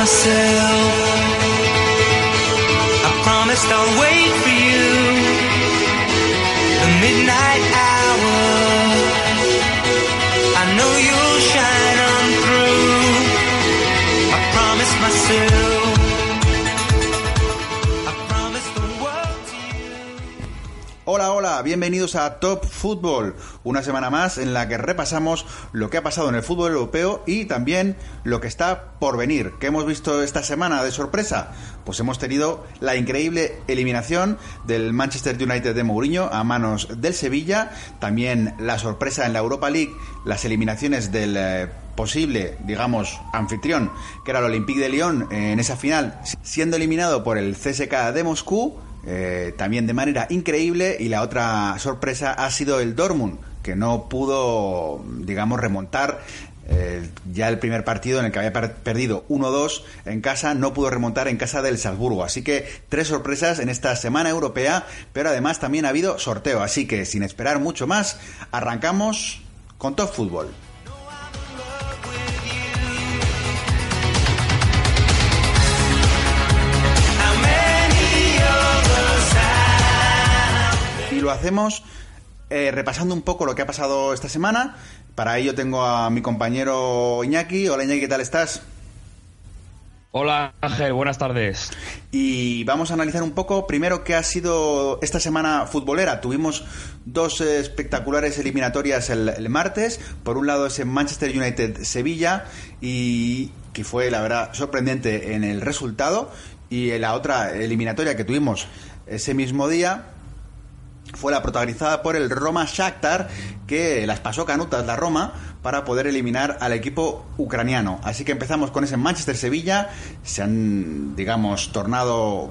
Myself, I promised I'll wait Bienvenidos a Top Fútbol, una semana más en la que repasamos lo que ha pasado en el fútbol europeo y también lo que está por venir. ¿Qué hemos visto esta semana de sorpresa? Pues hemos tenido la increíble eliminación del Manchester United de Mourinho a manos del Sevilla, también la sorpresa en la Europa League, las eliminaciones del eh, posible, digamos, anfitrión, que era el Olympique de Lyon en esa final, siendo eliminado por el CSK de Moscú. Eh, también de manera increíble. Y la otra sorpresa ha sido el Dortmund que no pudo digamos remontar eh, ya el primer partido en el que había per- perdido 1-2 en casa no pudo remontar en casa del Salzburgo. Así que tres sorpresas en esta semana europea pero además también ha habido sorteo. Así que sin esperar mucho más arrancamos con Top Fútbol lo hacemos eh, repasando un poco lo que ha pasado esta semana. Para ello tengo a mi compañero Iñaki. Hola Iñaki, ¿qué tal estás? Hola Ángel, buenas tardes. Y vamos a analizar un poco primero qué ha sido esta semana futbolera. Tuvimos dos espectaculares eliminatorias el, el martes. Por un lado ese Manchester United-Sevilla y que fue la verdad sorprendente en el resultado. Y la otra eliminatoria que tuvimos ese mismo día fue la protagonizada por el Roma Shakhtar que las pasó canutas la Roma para poder eliminar al equipo ucraniano. Así que empezamos con ese Manchester Sevilla, se han digamos tornado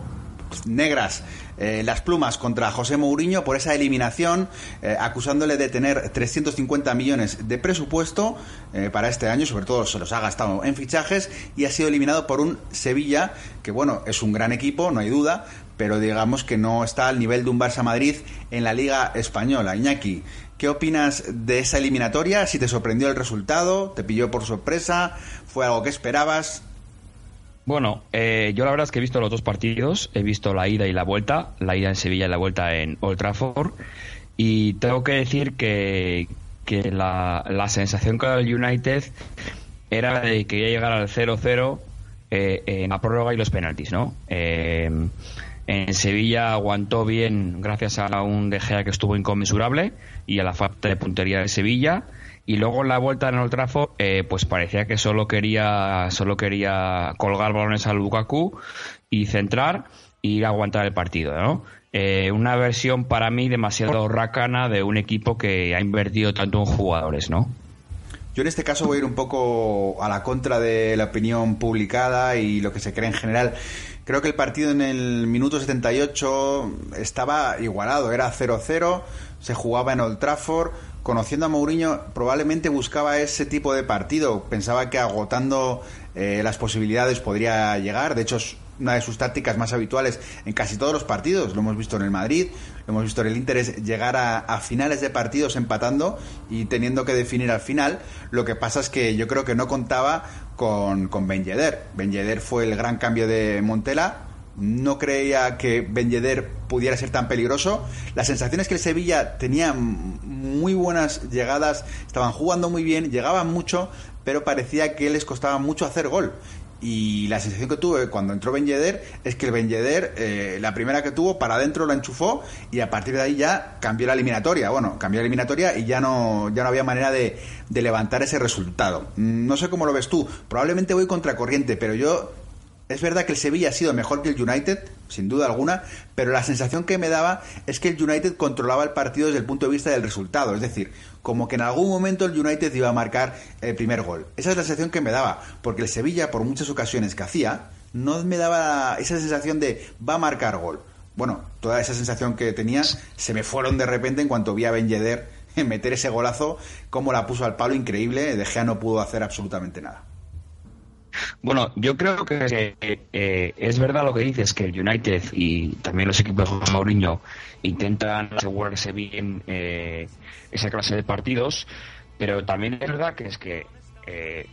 negras eh, las plumas contra José Mourinho por esa eliminación, eh, acusándole de tener 350 millones de presupuesto eh, para este año, sobre todo se los ha gastado en fichajes y ha sido eliminado por un Sevilla que bueno, es un gran equipo, no hay duda, pero digamos que no está al nivel de un Barça Madrid en la Liga Española. Iñaki, ¿qué opinas de esa eliminatoria? Si te sorprendió el resultado, te pilló por sorpresa, fue algo que esperabas. Bueno, eh, yo la verdad es que he visto los dos partidos, he visto la ida y la vuelta, la ida en Sevilla y la vuelta en Old Trafford, y tengo que decir que, que la, la sensación con el United era de que iba a llegar al 0-0 eh, en la prórroga y los penaltis, ¿no? Eh, en Sevilla aguantó bien gracias a un De Gea que estuvo inconmensurable y a la falta de puntería de Sevilla y luego en la vuelta en Old Trafford eh, pues parecía que solo quería solo quería colgar balones al Lukaku y centrar y aguantar el partido ¿no? Eh, una versión para mí demasiado racana de un equipo que ha invertido tanto en jugadores ¿no? Yo en este caso voy a ir un poco a la contra de la opinión publicada y lo que se cree en general. Creo que el partido en el minuto 78 estaba igualado, era 0-0, se jugaba en Old Trafford. Conociendo a Mourinho, probablemente buscaba ese tipo de partido. Pensaba que agotando eh, las posibilidades podría llegar. De hecho, una de sus tácticas más habituales en casi todos los partidos. Lo hemos visto en el Madrid, lo hemos visto en el Inter, es llegar a, finales de partidos empatando y teniendo que definir al final. Lo que pasa es que yo creo que no contaba con, con Ben fue el gran cambio de Montela. No creía que Ben pudiera ser tan peligroso. La sensación es que el Sevilla tenía muy buenas llegadas, estaban jugando muy bien, llegaban mucho, pero parecía que les costaba mucho hacer gol. Y la sensación que tuve cuando entró Ben Yedder es que el Ben Yedder, eh, la primera que tuvo, para adentro la enchufó y a partir de ahí ya cambió la eliminatoria. Bueno, cambió la eliminatoria y ya no, ya no había manera de, de levantar ese resultado. No sé cómo lo ves tú. Probablemente voy contracorriente, pero yo. Es verdad que el Sevilla ha sido mejor que el United, sin duda alguna, pero la sensación que me daba es que el United controlaba el partido desde el punto de vista del resultado, es decir, como que en algún momento el United iba a marcar el primer gol. Esa es la sensación que me daba, porque el Sevilla, por muchas ocasiones que hacía, no me daba esa sensación de va a marcar gol. Bueno, toda esa sensación que tenía se me fueron de repente en cuanto vi a Ben Yedder meter ese golazo, como la puso al palo increíble, De Gea no pudo hacer absolutamente nada. Bueno, yo creo que eh, es verdad lo que dices, que el United y también los equipos de Mourinho intentan asegurarse bien eh, esa clase de partidos, pero también es verdad que es que eh,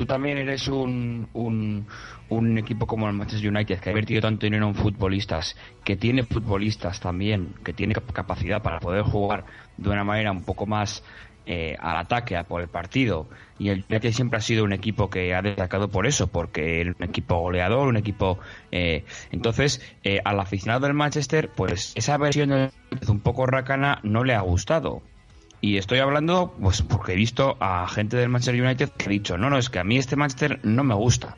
tú también eres un, un, un, equipo como el Manchester United que ha invertido tanto dinero en futbolistas, que tiene futbolistas también, que tiene capacidad para poder jugar de una manera un poco más eh, al ataque, a por el partido. Y el United siempre ha sido un equipo que ha destacado por eso, porque era un equipo goleador, un equipo. Eh, entonces, eh, al aficionado del Manchester, pues esa versión de un poco racana no le ha gustado. Y estoy hablando, pues porque he visto a gente del Manchester United que ha dicho: no, no, es que a mí este Manchester no me gusta.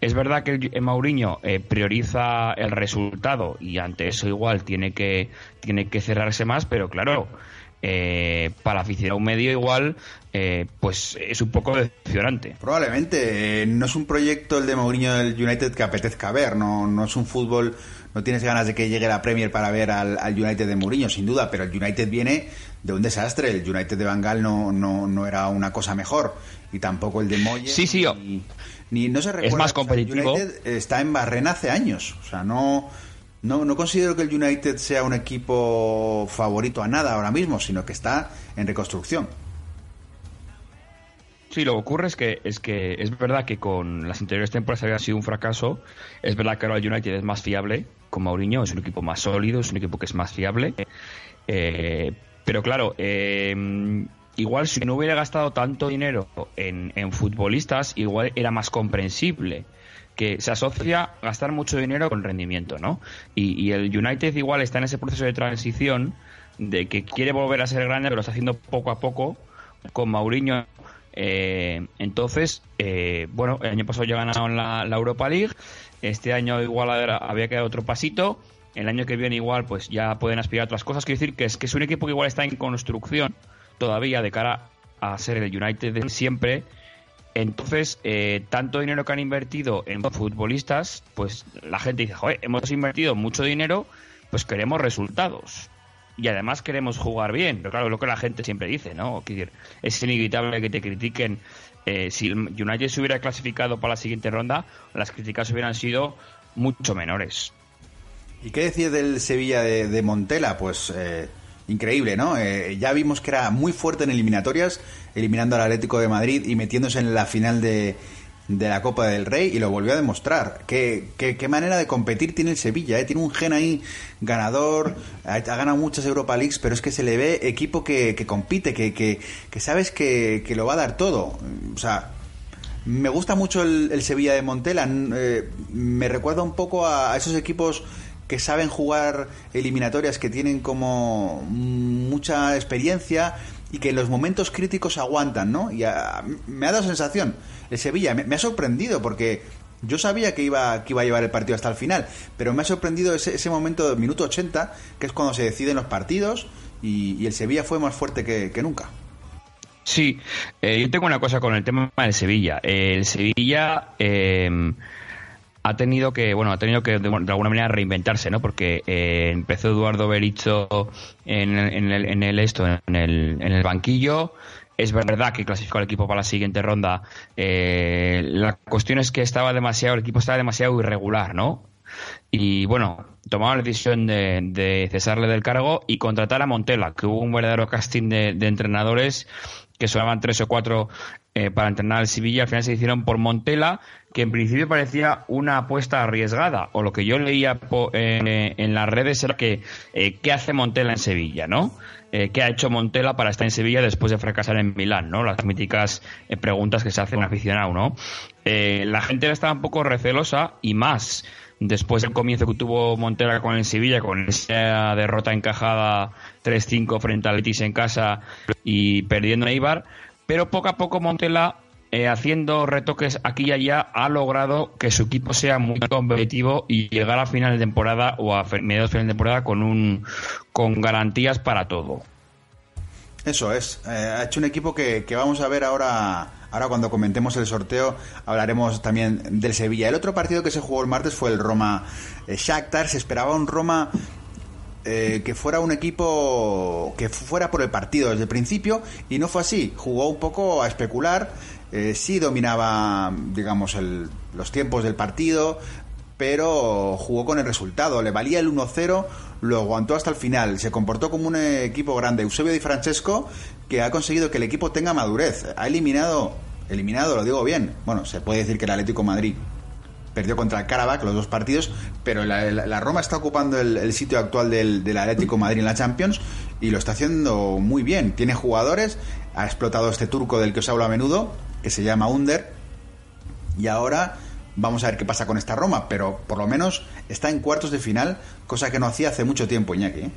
Es verdad que el, Mourinho prioriza el resultado y ante eso igual tiene que, tiene que cerrarse más, pero claro, eh, para aficionar a un medio igual, eh, pues es un poco decepcionante. Probablemente, eh, no es un proyecto el de Mourinho del United que apetezca ver, no, no es un fútbol, no tienes ganas de que llegue la Premier para ver al, United de Mourinho, sin duda, pero el United viene de un desastre, el United de Bangal no, no, no era una cosa mejor, y tampoco el de Moyes. Sí, sí, ni, no se recuerda, es más competitivo. United está en Barrena hace años, o sea, no no, no considero que el United sea un equipo favorito a nada ahora mismo, sino que está en reconstrucción. Sí, lo que ocurre es que es que es verdad que con las anteriores temporadas había sido un fracaso. Es verdad que ahora el United es más fiable con Mourinho, es un equipo más sólido, es un equipo que es más fiable. Eh, pero claro, eh, igual si no hubiera gastado tanto dinero en, en futbolistas, igual era más comprensible que se asocia a gastar mucho dinero con rendimiento, ¿no? Y, el United igual está en ese proceso de transición de que quiere volver a ser grande, pero lo está haciendo poco a poco con Mauriño. Eh, entonces, eh, bueno, el año pasado ya ganaron la, Europa League, este año igual había quedado otro pasito, el año que viene igual pues ya pueden aspirar a otras cosas. Quiero decir que es, que es un equipo que igual está en construcción todavía de cara a ser el United de siempre entonces, eh, tanto dinero que han invertido en futbolistas, pues la gente dice, joder, hemos invertido mucho dinero, pues queremos resultados. Y además queremos jugar bien. Pero claro, es lo que la gente siempre dice, ¿no? Es inevitable que te critiquen. Eh, si United se hubiera clasificado para la siguiente ronda, las críticas hubieran sido mucho menores. ¿Y qué decir del Sevilla de, Montela? Pues eh, increíble, ¿no? Eh, ya vimos que era muy fuerte en eliminatorias, eliminando al Atlético de Madrid y metiéndose en la final de, de la Copa del Rey y lo volvió a demostrar. ¿Qué, qué, manera de competir tiene el Sevilla? ¿eh? Tiene un gen ahí ganador, ha, ganado muchas Europa Leagues, pero es que se le ve equipo que, que compite, que, que, que sabes que, lo va a dar todo. O sea, me gusta mucho el, Sevilla de Montela, eh, me recuerda un poco a esos equipos que saben jugar eliminatorias, que tienen como mucha experiencia y que en los momentos críticos aguantan, ¿no? Y me ha dado sensación. El Sevilla me, ha sorprendido porque yo sabía que iba, que iba a llevar el partido hasta el final, pero me ha sorprendido ese, ese momento de minuto 80, que es cuando se deciden los partidos, y, el Sevilla fue más fuerte que, nunca. Sí, eh, yo tengo una cosa con el tema del Sevilla. el Sevilla eh, ha tenido que, bueno, ha tenido que de, alguna manera reinventarse, ¿no? Porque eh, empezó Eduardo Bericho en, el, en el esto, en el, en el banquillo. Es verdad que clasificó al equipo para la siguiente ronda. Eh, la cuestión es que estaba demasiado, el equipo estaba demasiado irregular, ¿no? Y bueno, tomaron la decisión de, de, cesarle del cargo y contratar a Montela, que hubo un verdadero casting de, de entrenadores que sonaban tres o cuatro eh, para entrenar al Sevilla. Al final se hicieron por Montela, que en principio parecía una apuesta arriesgada. O lo que yo leía eh, en las redes era que eh, ¿qué hace Montela en Sevilla, no? ¿Qué ha hecho Montela para estar en Sevilla después de fracasar en Milán, no? Las míticas preguntas que se hacen aficionado, ¿no? la gente estaba un poco recelosa y más después del comienzo que tuvo Montela con el Sevilla, con esa derrota encajada 3-5 frente al Letis en casa y perdiendo a Ibar, pero poco a poco Montela eh, haciendo retoques aquí y allá, ha logrado que su equipo sea muy competitivo y llegar a final de temporada o a mediados de final de temporada con un con garantías para todo. Eso es. Eh, ha hecho un equipo que, que vamos a ver ahora Ahora cuando comentemos el sorteo hablaremos también del Sevilla. El otro partido que se jugó el martes fue el Roma eh, Shakhtar. Se esperaba un Roma eh, que fuera un equipo que fuera por el partido desde el principio y no fue así. Jugó un poco a especular. Eh, sí dominaba, digamos, los tiempos del partido, pero jugó con el resultado. Le valía el 1-0, lo aguantó hasta el final. Se comportó como un equipo grande. Eusebio Di Francesco que ha conseguido que el equipo tenga madurez. Ha eliminado, eliminado, lo digo bien. Bueno, se puede decir que el Atlético Madrid perdió contra el Karabakh los dos partidos, pero la, Roma está ocupando el, sitio actual del, Atlético Madrid en la Champions y lo está haciendo muy bien. Tiene jugadores, ha explotado este turco del que os hablo a menudo, que se llama Under, y ahora vamos a ver qué pasa con esta Roma, pero por lo menos está en cuartos de final, cosa que no hacía hace mucho tiempo, Iñaki. ¿eh?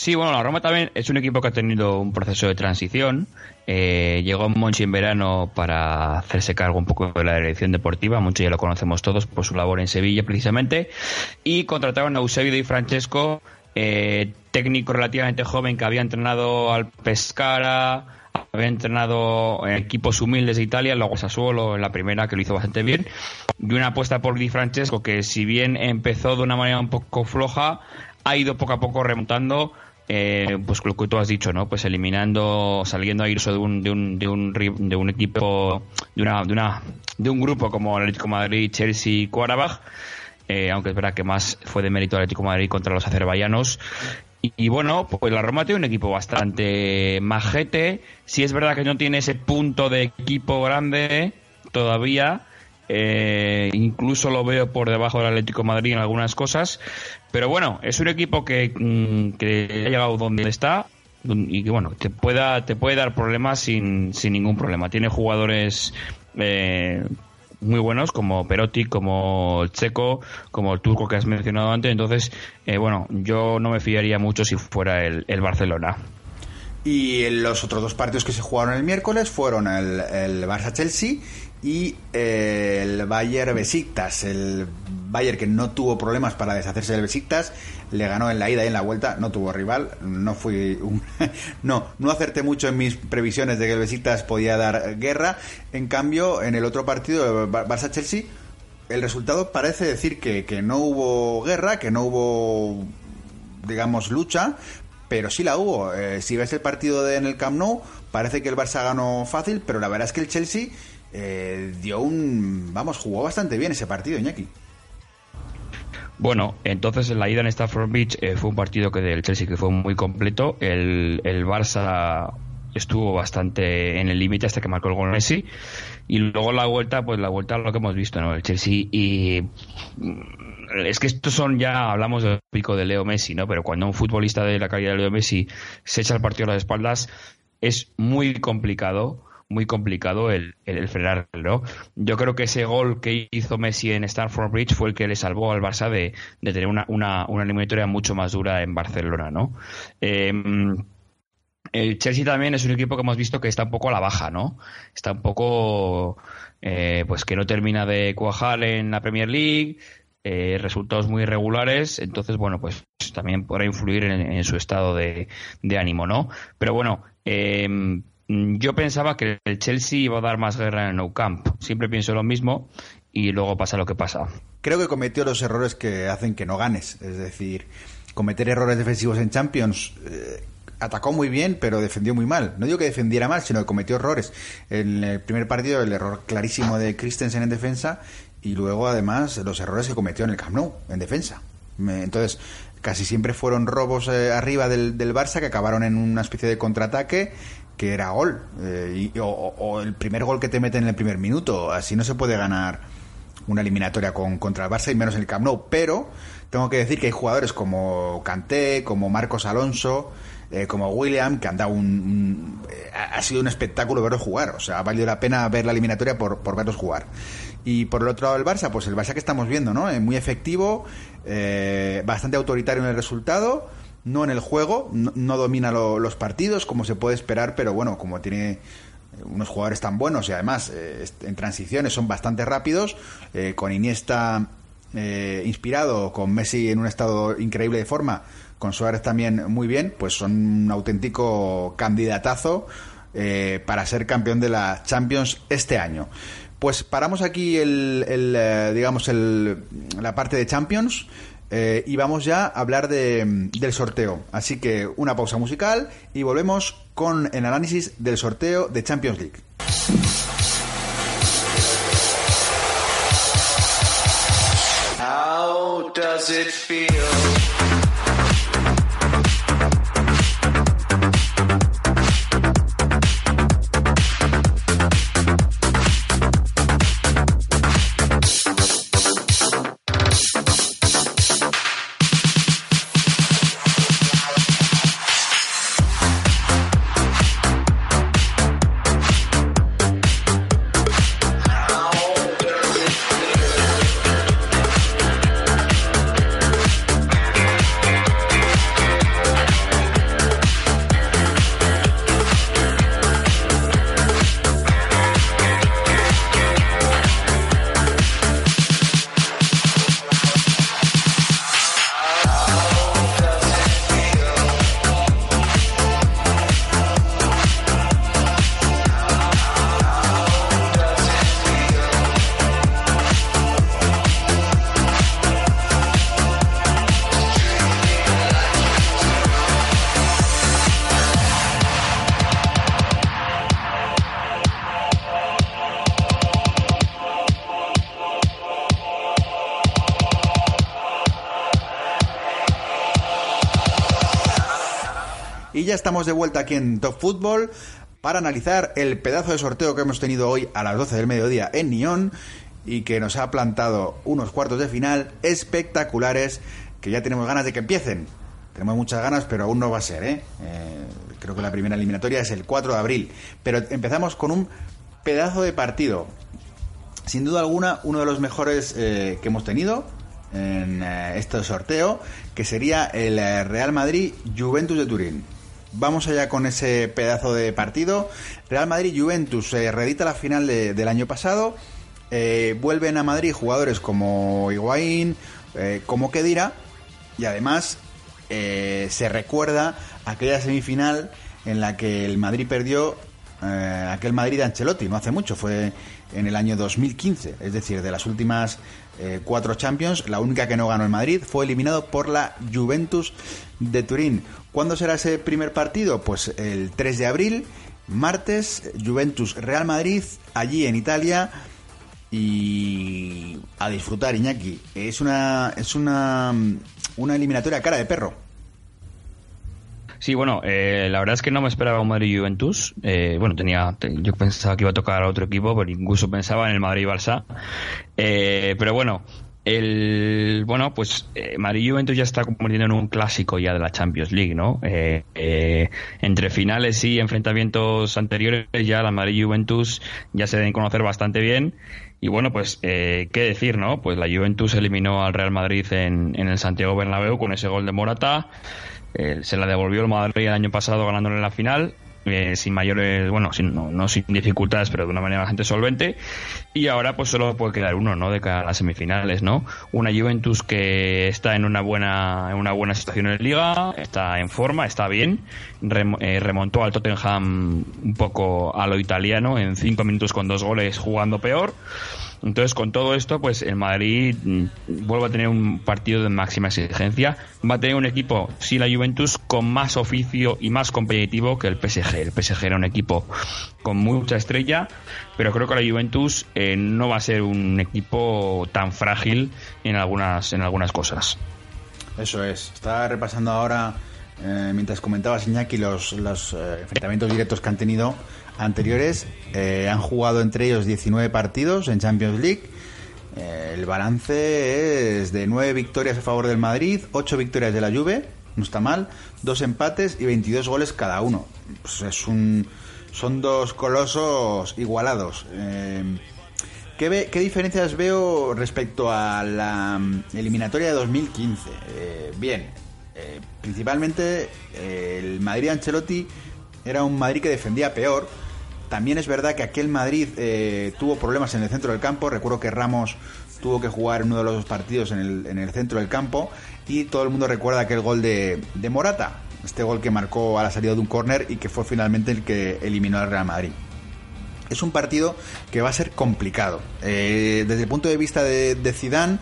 Sí, bueno, la Roma también es un equipo que ha tenido un proceso de transición. Eh, llegó Monchi en verano para hacerse cargo un poco de la dirección deportiva. Monchi ya lo conocemos todos por su labor en Sevilla, precisamente. Y contrataron a Eusebio Di Francesco, eh, técnico relativamente joven que había entrenado al Pescara, había entrenado en equipos humildes de Italia, luego Sassuolo en la primera, que lo hizo bastante bien. Y una apuesta por Di Francesco, que si bien empezó de una manera un poco floja, ha ido poco a poco remontando eh, pues lo que tú has dicho, ¿no? Pues eliminando, saliendo a irse de un, de un, de un, equipo, de una, de una, de un grupo como Atlético Madrid, Chelsea y eh, aunque es verdad que más fue de mérito Atlético Madrid contra los azerbaiyanos. Y, bueno, pues la Roma tiene un equipo bastante majete. Si es verdad que no tiene ese punto de equipo grande todavía, eh, incluso lo veo por debajo del Atlético Madrid en algunas cosas. Pero bueno, es un equipo que, mm, que ha llegado donde está y que bueno, te, pueda, te puede dar problemas sin, sin ningún problema. Tiene jugadores eh, muy buenos como Perotti, como el Checo, como el turco que has mencionado antes. Entonces, eh, bueno, yo no me fiaría mucho si fuera el, el Barcelona. Y los otros dos partidos que se jugaron el miércoles fueron el, el Barça-Chelsea y eh, el Bayern Besiktas. El Bayern que no tuvo problemas para deshacerse del Besiktas, le ganó en la ida y en la vuelta, no tuvo rival, no fui no, no acerté mucho en mis previsiones de que el Besiktas podía dar guerra. En cambio, en el otro partido, Barça Chelsea, el resultado parece decir que, que no hubo guerra, que no hubo digamos lucha, pero sí la hubo. Eh, si ves el partido de, en el Camp Nou, parece que el Barça ganó fácil, pero la verdad es que el Chelsea eh, dio un. Vamos, jugó bastante bien ese partido, Iñaki. Bueno, entonces la ida en Stafford Beach eh, fue un partido que del Chelsea que fue muy completo. El, el Barça estuvo bastante en el límite hasta que marcó el gol Messi. Y luego la vuelta, pues la vuelta lo que hemos visto, ¿no? El Chelsea y mm, es que estos son ya, hablamos del pico de Leo Messi, ¿no? Pero cuando un futbolista de la calidad de Leo Messi se echa el partido a las espaldas, es muy complicado muy complicado el, el, frenarlo. Yo creo que ese gol que hizo Messi en Stamford Bridge fue el que le salvó al Barça de, tener una, una, una, eliminatoria mucho más dura en Barcelona, ¿no? Em, el Chelsea también es un equipo que hemos visto que está un poco a la baja, ¿no? Está un poco, eh, pues que no termina de cuajar en la Premier League, eh, resultados muy irregulares, entonces, bueno, pues también podrá influir en, su estado de, ánimo, ¿no? Pero bueno, Mm, yo pensaba que el Chelsea iba a dar más guerra en el Nou Camp. Siempre pienso lo mismo y luego pasa lo que pasa. Creo que cometió los errores que hacen que no ganes. Es decir, cometer errores defensivos en Champions. Eh, atacó muy bien, pero defendió muy mal. No digo que defendiera mal, sino que cometió errores. En el primer partido, el error clarísimo de Christensen en defensa y luego, además, los errores que cometió en el Camp Nou, en defensa. Entonces, casi siempre fueron robos eh, arriba del, del, Barça que acabaron en una especie de contraataque que era gol. Eh, o, el primer gol que te meten en el primer minuto. Así no se puede ganar una eliminatoria con, contra el Barça y menos el Camp Nou. Pero tengo que decir que hay jugadores como Kanté, como Marcos Alonso, eh, como William, que han dado un, eh, ha sido un espectáculo verlos jugar. O sea, ha valido la pena ver la eliminatoria por, por verlos jugar. Y por el otro lado el Barça, pues el Barça que estamos viendo, ¿no? muy efectivo, bastante autoritario en el resultado no en el juego, no, domina los partidos como se puede esperar, pero bueno, como tiene unos jugadores tan buenos y además eh, en transiciones son bastante rápidos, eh, con Iniesta eh, inspirado, con Messi en un estado increíble de forma, con Suárez también muy bien, pues son un auténtico candidatazo para ser campeón de la Champions este año. Pues paramos aquí el, el digamos el, la parte de Champions. Eh, y vamos ya a hablar de, del sorteo. Así que una pausa musical y volvemos con el análisis del sorteo de Champions League. How does it? Ya estamos de vuelta aquí en Top Football para analizar el pedazo de sorteo que hemos tenido hoy a las 12 del mediodía en Nyon y que nos ha plantado unos cuartos de final espectaculares que ya tenemos ganas de que empiecen. Tenemos muchas ganas, pero aún no va a ser, ¿eh? Eh, creo que la primera eliminatoria es el 4 de abril. Pero empezamos con un pedazo de partido. Sin duda alguna, uno de los mejores eh, que hemos tenido en este sorteo, que sería el Real Madrid Juventus de Turín. Vamos allá con ese pedazo de partido. Real Madrid-Juventus se reedita la final del año pasado. Eh, vuelven a Madrid jugadores como Higuaín, eh, como Kedira. Y además eh, se recuerda aquella semifinal en la que el Madrid perdió aquel Madrid de Ancelotti, no hace mucho, fue en el año 2015. Es decir, de las últimas cuatro Champions, la única que no ganó el Madrid fue eliminado por la Juventus de Turín. ¿Cuándo será ese primer partido? Pues el 3 de abril, martes, Juventus Real Madrid, allí en Italia. Y a disfrutar, Iñaki. Es una, es una, una eliminatoria cara de perro. Sí, bueno, eh, la verdad es que no me esperaba un Madrid-Juventus. Eh, bueno, tenía, yo pensaba que iba a tocar a otro equipo, pero incluso pensaba en el Madrid-Barça. Eh, pero bueno, el bueno pues eh, Madrid Juventus ya está convirtiendo en un clásico ya de la Champions League no eh, eh, entre finales y enfrentamientos anteriores ya la Madrid Juventus ya se deben conocer bastante bien y bueno pues qué decir no pues la Juventus eliminó al Real Madrid en, en el Santiago Bernabéu con ese gol de Morata se la devolvió el Madrid el año pasado ganándole la final eh, sin mayores, bueno, sin, no, sin dificultades, pero de una manera bastante solvente. Y ahora pues solo puede quedar uno, ¿no? De cara a las semifinales, ¿no? Una Juventus que está en una buena, en una buena situación en la liga, está en forma, está bien, eh, remontó al Tottenham un poco a lo italiano en cinco minutos con dos goles jugando peor. Entonces, con todo esto, pues el Madrid mm, vuelve a tener un partido de máxima exigencia. Va a tener un equipo, sí, la Juventus, con más oficio y más competitivo que el PSG. El PSG era un equipo con mucha estrella, pero creo que la Juventus eh, no va a ser un equipo tan frágil en algunas, en algunas cosas. Eso es. Está repasando ahora, eh, mientras comentabas, Iñaki, los, los eh, enfrentamientos directos que han tenido anteriores. Eh, han jugado entre ellos 19 partidos en Champions League. Eh, el balance es de 9 victorias a favor del Madrid, 8 victorias de la Juve, no está mal, 2 empates y 22 goles cada uno. Pues es un, son dos colosos igualados. Eh, ¿qué, ¿qué, diferencias veo respecto a la mm, eliminatoria de 2015? bien, principalmente el Madrid Ancelotti era un Madrid que defendía peor, también es verdad que aquel Madrid eh, tuvo problemas en el centro del campo. Recuerdo que Ramos tuvo que jugar uno de los dos partidos en el, en el centro del campo y todo el mundo recuerda aquel gol de, de Morata, este gol que marcó a la salida de un córner y que fue finalmente el que eliminó al Real Madrid. Es un partido que va a ser complicado. Eh, desde el punto de vista de, de Zidane,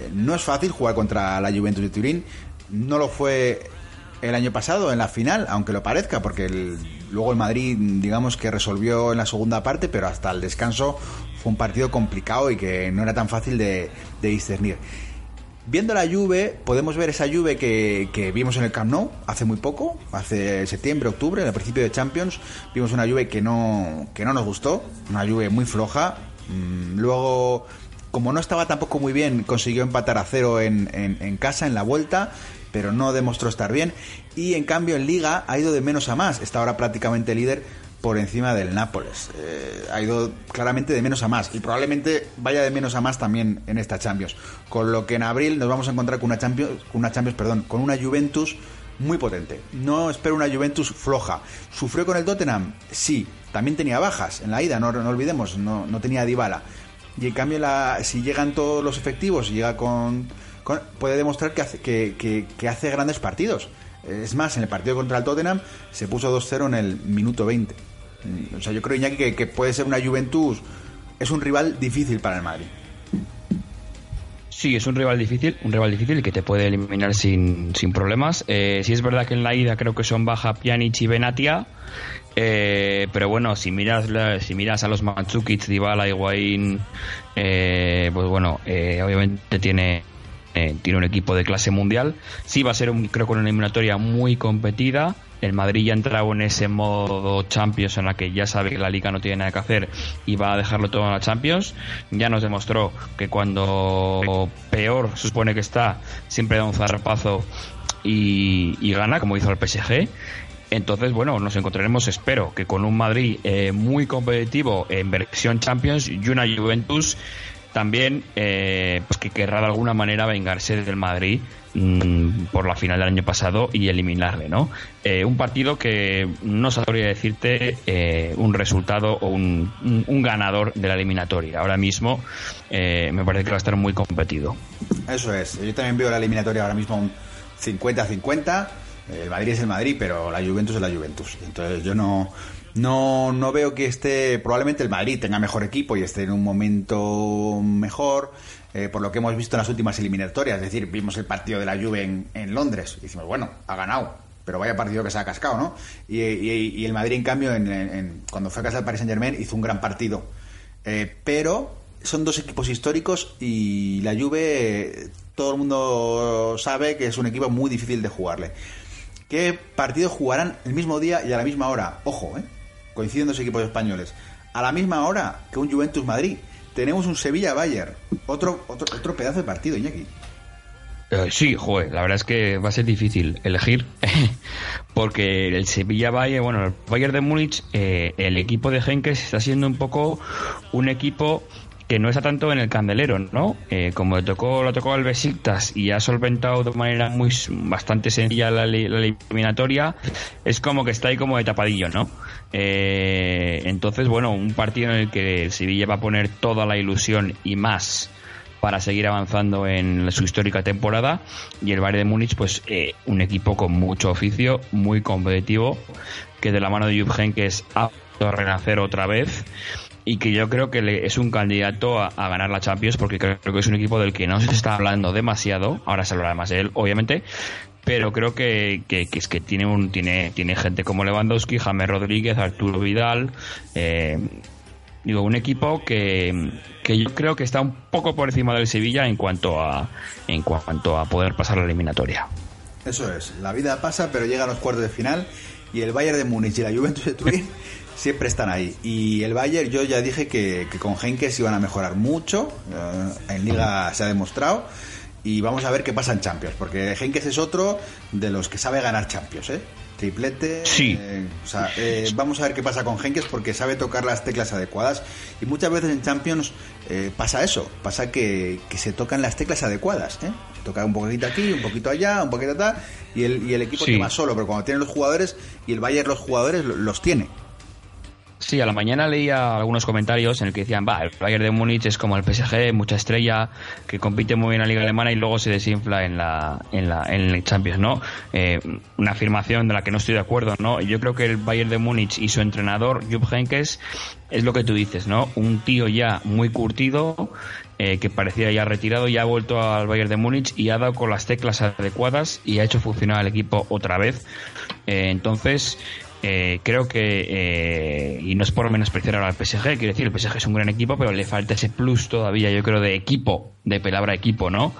eh, no es fácil jugar contra la Juventus de Turín. No lo fue el año pasado en la final, aunque lo parezca, porque el- luego el Madrid, digamos que resolvió en la segunda parte, pero hasta el descanso fue un partido complicado y que no era tan fácil de, discernir. Viendo la Juve, podemos ver esa Juve que, que vimos en el Camp Nou hace muy poco, hace septiembre, octubre, en el principio de Champions, vimos una Juve que no, que no nos gustó, una Juve muy floja. Mm, Luego, como no estaba tampoco muy bien, consiguió empatar a cero en casa, en la vuelta, pero no demostró estar bien. Y en cambio en Liga ha ido de menos a más, está ahora prácticamente líder por encima del Nápoles. Eh, ha ido claramente de menos a más y probablemente vaya de menos a más también en esta Champions. Con lo que en abril nos vamos a encontrar con una Champions, una Champions, perdón, con una Juventus muy potente. No espero una Juventus floja. ¿Sufrió con el Tottenham? Sí. También tenía bajas en la ida, no, no olvidemos, no, no tenía Dybala. Y en cambio, la, si llegan todos los efectivos llega con- puede demostrar que hace, que, hace grandes partidos. Es más, en el partido contra el Tottenham se puso 2-0 en el minuto 20. Mm, O sea, yo creo, Iñaki, que, puede ser una Juventus. Es un rival difícil para el Madrid. Sí, es un rival difícil, un rival difícil que te puede eliminar sin, sin problemas. Eh, sí es verdad que en la ida creo que son baja Pjanic y Benatia, eh, pero bueno, si miras si miras a los Mandzukic, Dybala, Higuaín, eh, pues bueno, eh, obviamente tiene eh, tiene un equipo de clase mundial. Sí va a ser, un, creo que una eliminatoria muy competida. El Madrid ya ha entrado en ese modo Champions en la que ya sabe que la Liga no tiene nada que hacer y va a dejarlo todo en la Champions. Ya nos demostró que cuando peor se supone que está, siempre da un zarpazo y, y gana, como hizo el PSG. Entonces, bueno, nos encontraremos, espero, que con un Madrid eh, muy competitivo en versión Champions y una Juventus también eh, pues que querrá de alguna manera vengarse del Madrid mm, por la final del año pasado y eliminarle, ¿no? Eh, un partido que no sabría decirte eh, un resultado o un, un- ganador de la eliminatoria. Ahora mismo eh, me parece que va a estar muy competido. Eso es. Yo también veo la eliminatoria ahora mismo un 50-50. El Madrid es el Madrid, pero la Juventus es la Juventus. Entonces yo no, no, no veo que esté. Probablemente el Madrid tenga mejor equipo y esté en un momento mejor. eh, por lo que hemos visto en las últimas eliminatorias. Es decir, vimos el partido de la Juve en, Londres y decimos, bueno, ha ganado. Pero vaya partido que se ha cascado, ¿no? Y, y- y el Madrid, en cambio, en- en- cuando fue a casa del Paris Saint Germain, hizo un gran partido. Eh, pero son dos equipos históricos y la Juve todo el mundo sabe que es un equipo muy difícil de jugarle. ¿Qué partidos jugarán el mismo día y a la misma hora? Ojo, ¿eh? Coinciden dos equipos españoles. A la misma hora que un Juventus Madrid. Tenemos un Sevilla Bayern. Otro, otro, otro pedazo de partido, Iñaki. Eh, sí, joder, la verdad es que va a ser difícil elegir, porque el Sevilla Bayern, bueno, el Bayern de Múnich, eh, el equipo de Henkes está siendo un poco un equipo que no está tanto en el candelero, ¿no? Eh, como le tocó, lo tocó al Besiktas y ha solventado de manera muy bastante sencilla la, la eliminatoria, es como que está ahí como de tapadillo, ¿no? Eh, entonces, bueno, un partido en el que el Sevilla va a poner toda la ilusión y más para seguir avanzando en su histórica temporada y el Bayern de Múnich pues eh, un equipo con mucho oficio muy competitivo que de la mano de Jupp Heynckes ha a renacer otra vez y que yo creo que le- es un candidato a, a ganar la Champions porque creo, que es un equipo del que no se está hablando demasiado ahora se hablará más de él obviamente pero creo que, que- que es que tiene un tiene tiene gente como Lewandowski James Rodríguez Arturo Vidal eh, digo, un equipo que, que yo creo que está un poco por encima del Sevilla en cuanto a en cuanto a poder pasar la eliminatoria. Eso es. La vida pasa, pero llegan los cuartos de final y el Bayern de Múnich y la Juventus de Turín siempre están ahí. Y el Bayern, yo ya dije que, que con Henkes iban a mejorar mucho. eh, en Liga se ha demostrado. Y vamos a ver qué pasa en Champions, porque Henkes es otro de los que sabe ganar Champions, ¿eh? Triplete. Sí. eh, o sea, eh, vamos a ver qué pasa con Henkes porque sabe tocar las teclas adecuadas. Y muchas veces en Champions eh, pasa eso, pasa que, que se tocan las teclas adecuadas. ¿eh? Se toca un poquito aquí, un poquito allá, un poquito allá, y el, y el equipo Sí. va solo, pero cuando tiene los jugadores, y el Bayern los jugadores lo- los tiene. Sí, a la mañana leía algunos comentarios en el que decían, va, el Bayern de Múnich es como el PSG, mucha estrella, que compite muy bien en la Liga Alemana y luego se desinfla en la, en la, en el Champions, ¿no? Eh, una afirmación de la que no estoy de acuerdo, ¿no? Yo creo que el Bayern de Múnich y su entrenador, Jupp Heynckes, es lo que tú dices, ¿no? Un tío ya muy curtido, eh, que parecía ya retirado, ya ha vuelto al Bayern de Múnich y ha dado con las teclas adecuadas y ha hecho funcionar al equipo otra vez. Eh, entonces, eh, creo que, eh, y no es por menospreciar ahora al PSG, quiero decir, el PSG es un gran equipo, pero le falta ese plus todavía, yo creo, de equipo, de palabra equipo, ¿no?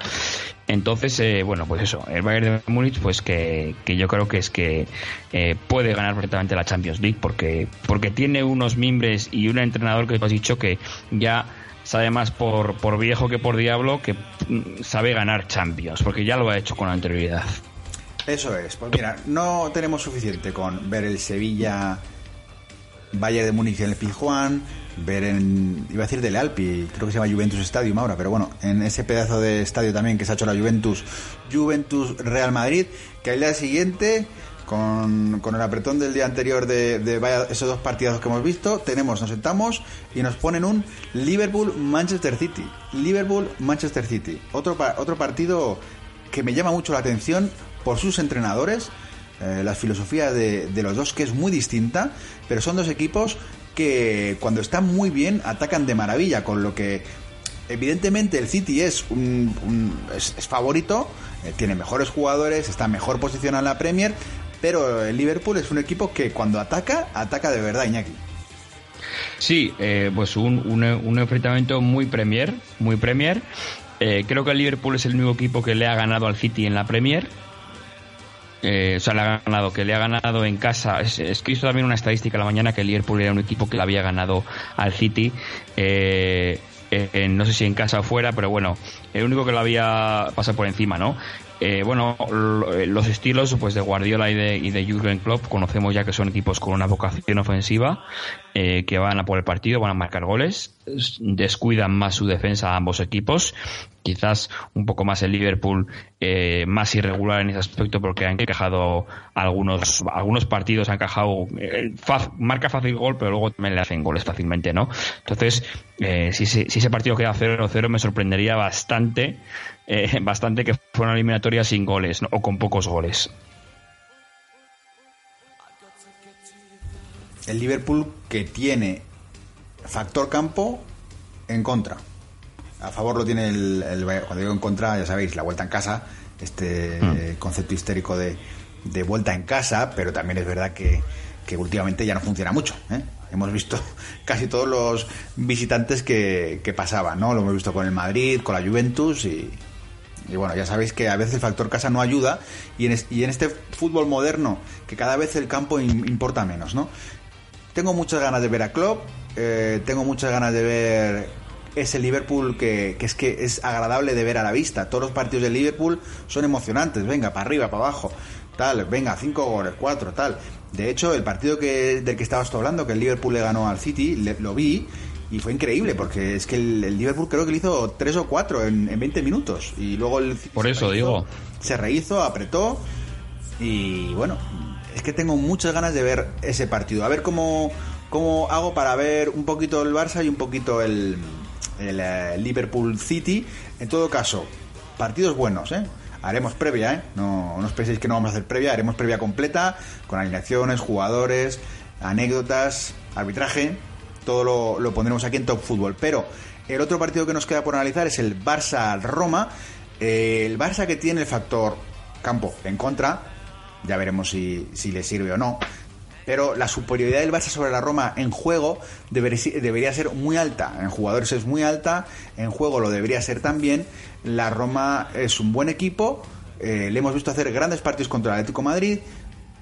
Entonces, eh, bueno, pues eso, el Bayern de Múnich, pues que, que yo creo que es que eh, puede ganar perfectamente la Champions League, porque, porque tiene unos mimbres y un entrenador que has dicho que ya sabe más por, por viejo que por diablo, que mm, sabe ganar Champions, porque ya lo ha hecho con anterioridad. Eso es. Pues mira, no tenemos suficiente con ver el Sevilla Bayern de Múnich en el Pizjuán, ver en, iba a decir del Alpi, creo que se llama Juventus Stadium ahora, pero bueno, en ese pedazo de estadio también que se ha hecho la Juventus, Juventus Real Madrid, que al día siguiente, con, con el apretón del día anterior de, de esos dos partidos que hemos visto, tenemos, nos sentamos y nos ponen un Liverpool-Manchester City. Liverpool-Manchester City. Otro, otro partido que me llama mucho la atención por sus entrenadores, eh, la filosofía de, los dos que es muy distinta, pero son dos equipos que cuando están muy bien atacan de maravilla, con lo que evidentemente el City es un, es favorito, eh, tiene mejores jugadores, está mejor posicionado en la Premier, pero el Liverpool es un equipo que cuando ataca, ataca de verdad, Iñaki. Sí, eh, pues un, un, un enfrentamiento muy Premier, muy Premier. Eh, creo que el Liverpool es el único equipo que le ha ganado al City en la Premier. Eh, o sea, le ha ganado, que le ha ganado en casa. Es, que hizo también una estadística la mañana que el Liverpool era un equipo que le había ganado al City. Eh, eh, no sé si en casa o fuera, pero bueno, el único que lo había pasado por encima, ¿no? Eh, bueno, eh, los estilos pues de Guardiola y de, y de Jurgen Klopp conocemos ya que son equipos con una vocación ofensiva eh, que van a por el partido, van a marcar goles, descuidan más su defensa ambos equipos, quizás un poco más el Liverpool eh, más irregular en ese aspecto porque han encajado algunos algunos partidos han encajado eh, marca fácil gol pero luego también le hacen goles fácilmente, ¿no? Entonces eh, si, ese- si ese partido queda 0-0 me sorprendería bastante eh, bastante que fuera una eliminatoria sin goles ¿no? o con pocos goles. El Liverpool que tiene factor campo en contra. A favor lo tiene el, el cuando digo en contra, ya sabéis, la vuelta en casa, este eh, concepto histérico de, de vuelta en casa, pero también es verdad que, que últimamente ya no funciona mucho. ¿eh? Hemos visto casi todos los visitantes que, que pasaban, ¿no? Lo hemos visto con el Madrid, con la Juventus y, y bueno, ya sabéis que a veces el factor casa no ayuda y en, este fútbol moderno, que cada vez el campo im- importa menos, ¿no? Tengo muchas ganas de ver a Klopp, eh, tengo muchas ganas de ver ese Liverpool que, que es que es agradable de ver a la vista. Todos los partidos de Liverpool son emocionantes, venga, para arriba, para abajo, tal, venga, cinco goles, cuatro, tal. De hecho, el partido que, del que estabas tú hablando, que el Liverpool le ganó al City, le- lo vi y fue increíble, porque es que el, el Liverpool creo que le hizo tres o cuatro en, en 20 minutos. Y luego el Por eso rehizo- digo. Se rehizo, apretó y bueno, es que tengo muchas ganas de ver ese partido. A ver cómo, cómo hago para ver un poquito el Barça y un poquito el, el, eh, Liverpool City. En todo caso, partidos buenos, ¿eh? Haremos previa, ¿eh? No, no os penséis que no vamos a hacer previa, haremos previa completa, con alineaciones, jugadores, anécdotas, arbitraje, todo lo, lo pondremos aquí en Top Fútbol. Pero el otro partido que nos queda por analizar es el Barça-Roma. Eh, el Barça que tiene el factor campo en contra, ya veremos si, si le sirve o no. Pero la superioridad del Barça sobre la Roma en juego debería, ser muy alta. En jugadores es muy alta, en juego lo debería ser también. La Roma es un buen equipo, eh, le hemos visto hacer grandes partidos contra el Atlético Madrid,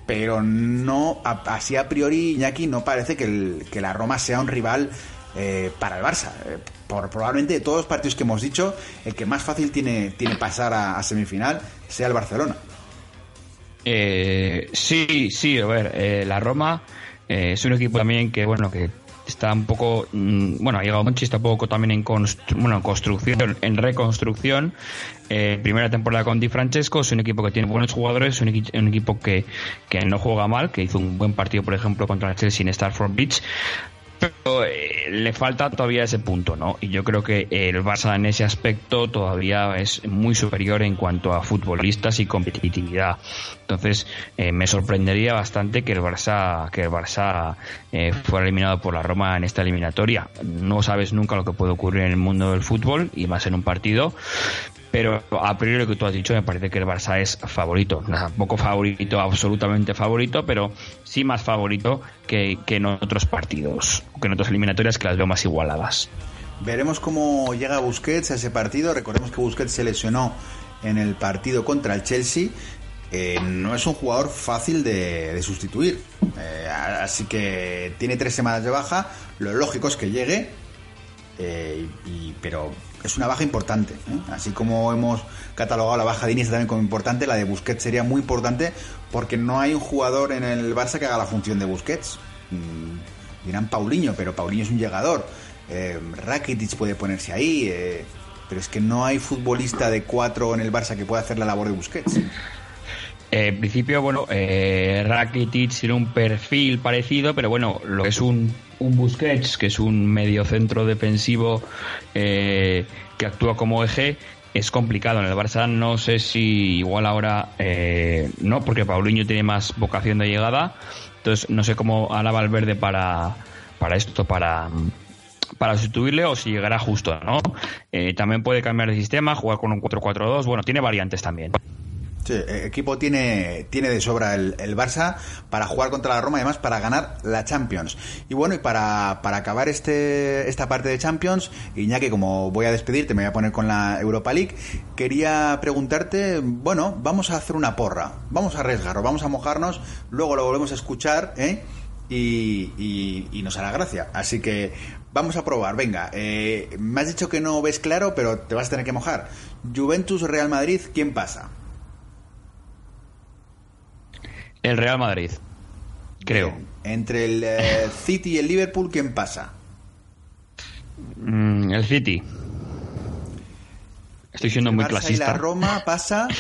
pero no, así a priori, Iñaki, no parece que, que la Roma sea un rival eh, para el Barça. Eh, por, probablemente de todos los partidos que hemos dicho, el que más fácil tiene, tiene pasar a, a semifinal sea el Barcelona. Eh, sí, sí, a ver, eh, la Roma es un equipo también que, bueno, que está un poco, mm, bueno, ha llegado Monchi, está un poco también en, constru- bueno, en construcción, en reconstrucción. Eh, primera temporada con Di Francesco, es un equipo que tiene buenos jugadores, es un, equi- un equipo que, que no juega mal, que hizo un buen partido, por ejemplo, contra el Chelsea en Starford Beach. Pero eh, le falta todavía ese punto, ¿no? Y yo creo que el Barça en ese aspecto todavía es muy superior en cuanto a futbolistas y competitividad. Entonces, eh, me sorprendería bastante que el Barça, que el Barça eh, fuera eliminado por la Roma en esta eliminatoria. No sabes nunca lo que puede ocurrir en el mundo del fútbol y más en un partido, pero a priori lo que tú has dicho me parece que el Barça es favorito, tampoco favorito, absolutamente favorito, pero sí más favorito que, que en otros partidos, que en otras eliminatorias que las veo más igualadas. Veremos cómo llega Busquets a ese partido. Recordemos que Busquets se lesionó en el partido contra el Chelsea. Eh, no es un jugador fácil de, sustituir. Eh, así que tiene tres semanas de baja. Lo lógico es que llegue. Eh, y, pero es una baja importante. ¿eh? Así como hemos catalogado la baja de Iniesta también como importante, la de Busquets sería muy importante porque no hay un jugador en el Barça que haga la función de Busquets. Mm, dirán Paulinho, pero Paulinho es un llegador. Eh, Rakitic puede ponerse ahí, eh, pero es que no hay futbolista de cuatro en el Barça que pueda hacer la labor de Busquets. En principio, bueno, eh, Rakitic tiene un perfil parecido, pero bueno, lo que es un, un Busquets, que es un medio centro defensivo eh, que actúa como eje, es complicado. En el Barça no sé si igual ahora eh, no, porque Paulinho tiene más vocación de llegada, entonces no sé cómo hará Valverde para, para esto, para para sustituirle o si llegará justo, ¿no? Eh, también puede cambiar de sistema, jugar con un 4-4-2, bueno, tiene variantes también. Sí, eh, equipo tiene, tiene de sobra el, el, Barça para jugar contra la Roma, además para ganar la Champions. Y bueno, y para, para acabar este, esta parte de Champions, Iñaki, como voy a despedirte, me voy a poner con la Europa League, quería preguntarte, bueno, vamos a hacer una porra, vamos a arriesgar, vamos a mojarnos, luego lo volvemos a escuchar, ¿eh? Y, y, y, nos hará gracia. Así que vamos a probar. Venga, eh, me has dicho que no ves claro, pero te vas a tener que mojar. Juventus Real Madrid, ¿quién pasa? El Real Madrid, creo. Bien. Entre el eh, City y el Liverpool, ¿quién pasa? Mm, el City. Estoy siendo el muy Barça clasista. Y la Roma pasa.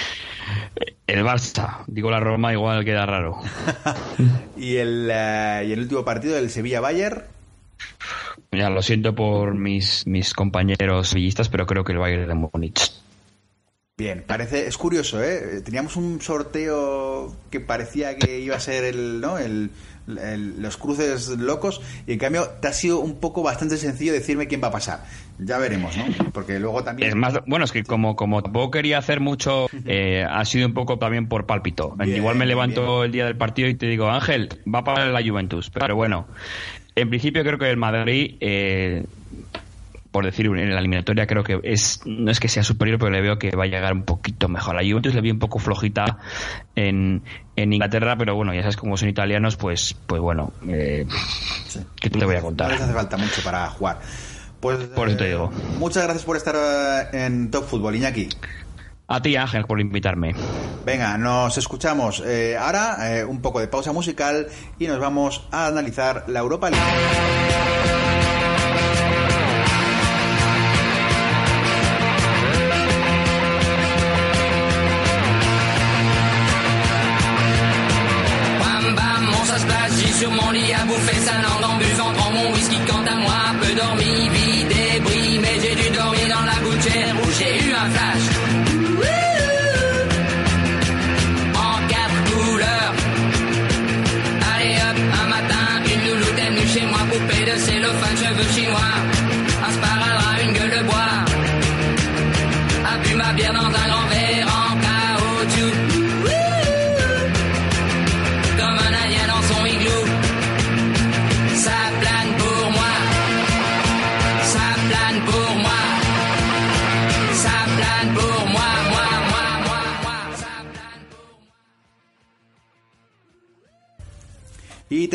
El Barça. Digo la Roma, igual queda raro. y, el, uh, y el último partido del Sevilla-Bayern. Ya lo siento por mis, mis compañeros villistas, pero creo que el Bayern de Múnich. Bien, parece, es curioso, ¿eh? Teníamos un sorteo que parecía que iba a ser el, ¿no? El, el, los cruces locos y en cambio te ha sido un poco bastante sencillo decirme quién va a pasar. Ya veremos, ¿no? Porque luego también... Es más, bueno, es que como, como tampoco quería hacer mucho, eh, ha sido un poco también por pálpito. Bien, Igual me levanto bien. el día del partido y te digo, Ángel, va para la Juventus. Pero bueno, en principio creo que el Madrid... Eh, por decir, en la eliminatoria creo que es no es que sea superior, pero le veo que va a llegar un poquito mejor. La Juventus le vi un poco flojita en, en Inglaterra, pero bueno, ya sabes cómo son italianos, pues pues bueno, eh, sí. ¿qué te voy a contar? No les hace falta mucho para jugar. Pues, por eso te digo. Eh, muchas gracias por estar en Top Fútbol, Iñaki. A ti, Ángel, por invitarme. Venga, nos escuchamos. Eh, ahora eh, un poco de pausa musical y nos vamos a analizar la Europa League.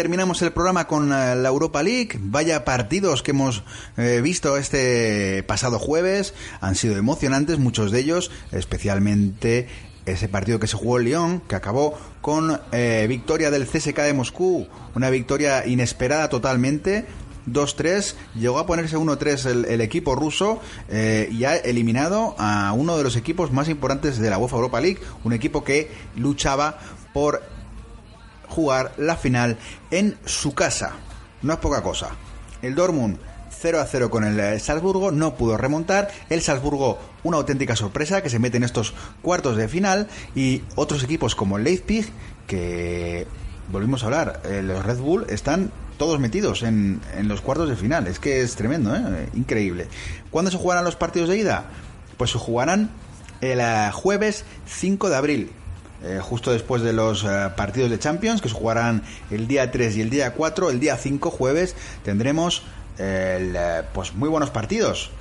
Terminamos el programa con uh, la Europa League. Vaya partidos que hemos eh, visto este pasado jueves. Han sido emocionantes, muchos de ellos, especialmente ese partido que se jugó en Lyon, que acabó con eh, victoria del CSK de Moscú, una victoria inesperada totalmente. 2-3, llegó a ponerse 1-3 el, equipo ruso eh, y ha eliminado a uno de los equipos más importantes de la UEFA Europa League, un equipo que luchaba por jugar la final en su casa. No es poca cosa. El Dortmund 0 a 0 con el eh, Salzburgo, no pudo remontar. El Salzburgo, una auténtica sorpresa que se mete en estos cuartos de final. Y otros equipos como Leipzig, que volvimos a hablar, eh, los Red Bull están todos metidos en, los cuartos de final. Es que es tremendo, ¿eh? increíble. ¿Cuándo se jugarán los partidos de ida? Pues se jugarán el jueves 5 de abril. Eh, justo después de los eh, partidos de Champions, que se jugarán el día 3 y el día 4, el día 5, jueves, tendremos el, eh, pues muy buenos partidos.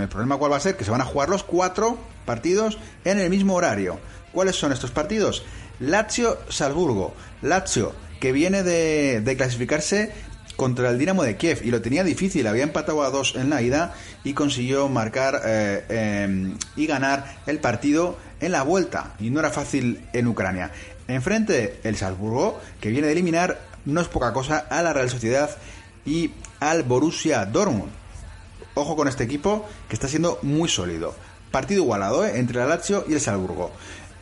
El problema cuál va a ser, que se van a jugar los cuatro partidos en el mismo horario. ¿Cuáles son estos partidos? Lazio-Salzburgo. Lazio, que viene de, de clasificarse contra el Dinamo de Kiev y lo tenía difícil, había empatado a dos en la ida y consiguió marcar eh, y ganar el partido en la vuelta y no era fácil en Ucrania. Enfrente el Salzburgo, que viene de eliminar, no es poca cosa, a la Real Sociedad y al Borussia Dortmund. Ojo con este equipo que está siendo muy sólido. Partido igualado ¿eh? entre el Lazio y el Salzburgo.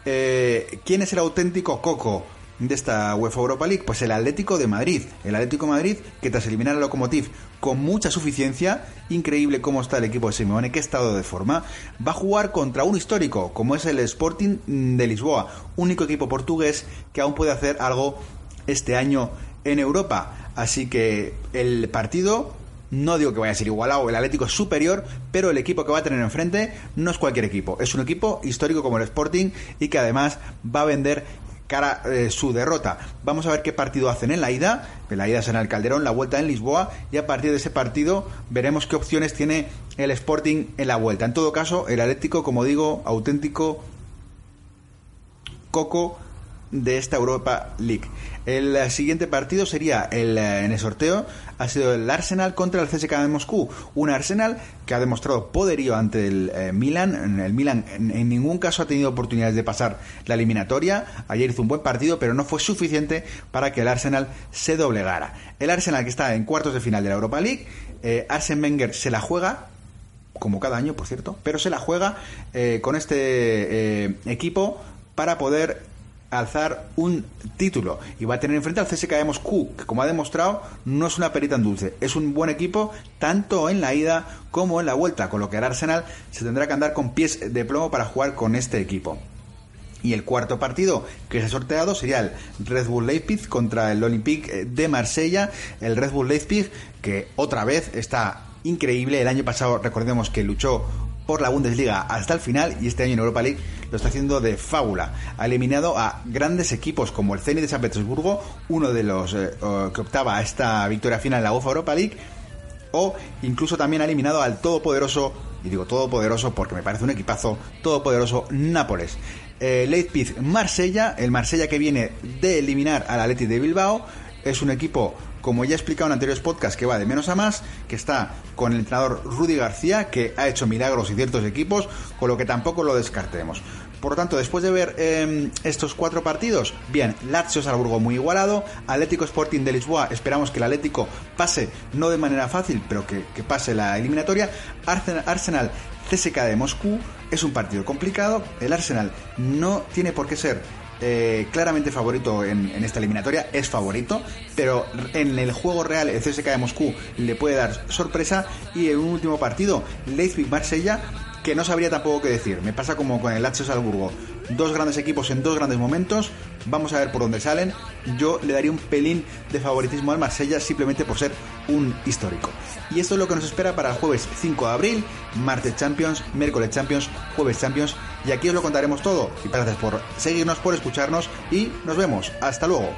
Eh, ¿Quién es el auténtico coco de esta UEFA Europa League? Pues el Atlético de Madrid. El Atlético Madrid que tras eliminar al Lokomotiv con mucha suficiencia, increíble cómo está el equipo de Simeone, qué estado de forma, va a jugar contra un histórico como es el Sporting de Lisboa, único equipo portugués que aún puede hacer algo este año en Europa. Así que el partido no digo que vaya a ser igualado, el Atlético es superior, pero el equipo que va a tener enfrente no es cualquier equipo. Es un equipo histórico como el Sporting y que además va a vender cara eh, su derrota. Vamos a ver qué partido hacen en la ida. La ida será en el Calderón, la vuelta en Lisboa y a partir de ese partido veremos qué opciones tiene el Sporting en la vuelta. En todo caso, el Atlético, como digo, auténtico coco de esta Europa League. El eh, siguiente partido sería el eh, en el sorteo ha sido el Arsenal contra el CSKA de Moscú, un Arsenal que ha demostrado poderío ante el eh, Milan, el Milan en, ningún caso ha tenido oportunidades de pasar la eliminatoria, ayer hizo un buen partido, pero no fue suficiente para que el Arsenal se doblegara. El Arsenal que está en cuartos de final de la Europa League, eh, Arsene Wenger se la juega como cada año, por cierto, pero se la juega eh, con este eh, equipo para poder alzar un título y va a tener enfrente al CSKA de Moscú, que como ha demostrado no es una perita en dulce, es un buen equipo tanto en la ida como en la vuelta, con lo que el Arsenal se tendrá que andar con pies de plomo para jugar con este equipo. Y el cuarto partido que se ha sorteado sería el Red Bull Leipzig contra el Olympique de Marsella. El Red Bull Leipzig que otra vez está increíble. El año pasado recordemos que luchó por la Bundesliga hasta el final y este año en Europa League lo está haciendo de fábula. Ha eliminado a grandes equipos como el Zenit de San Petersburgo, uno de los eh, que optaba a esta victoria final en la UEFA Europa League, o incluso también ha eliminado al todopoderoso, y digo todopoderoso porque me parece un equipazo, todopoderoso Nápoles. Eh, Leipzig Marsella, el Marsella que viene de eliminar al Atleti de Bilbao, es un equipo como ya he explicado en anteriores podcasts, que va de menos a más, que está con el entrenador Rudy García, que ha hecho milagros y ciertos equipos, con lo que tampoco lo descartemos. Por lo tanto, después de ver eh, estos cuatro partidos, bien, Lazio Salzburgo muy igualado, Atlético Sporting de Lisboa, esperamos que el Atlético pase, no de manera fácil, pero que, que pase la eliminatoria, Arsenal, Arsenal CSK de Moscú, es un partido complicado, el Arsenal no tiene por qué ser eh, claramente favorito en, esta eliminatoria, es favorito, pero en el juego real el CSK de Moscú le puede dar sorpresa y en un último partido, Leipzig-Marsella, que no sabría tampoco qué decir. Me pasa como con el Lazio Salzburgo. Dos grandes equipos en dos grandes momentos. Vamos a ver por dónde salen. Yo le daría un pelín de favoritismo al Marsella simplemente por ser un histórico. Y esto es lo que nos espera para el jueves 5 de abril, martes Champions, miércoles Champions, jueves Champions. Y aquí os lo contaremos todo. Y gracias por seguirnos, por escucharnos y nos vemos. Hasta luego.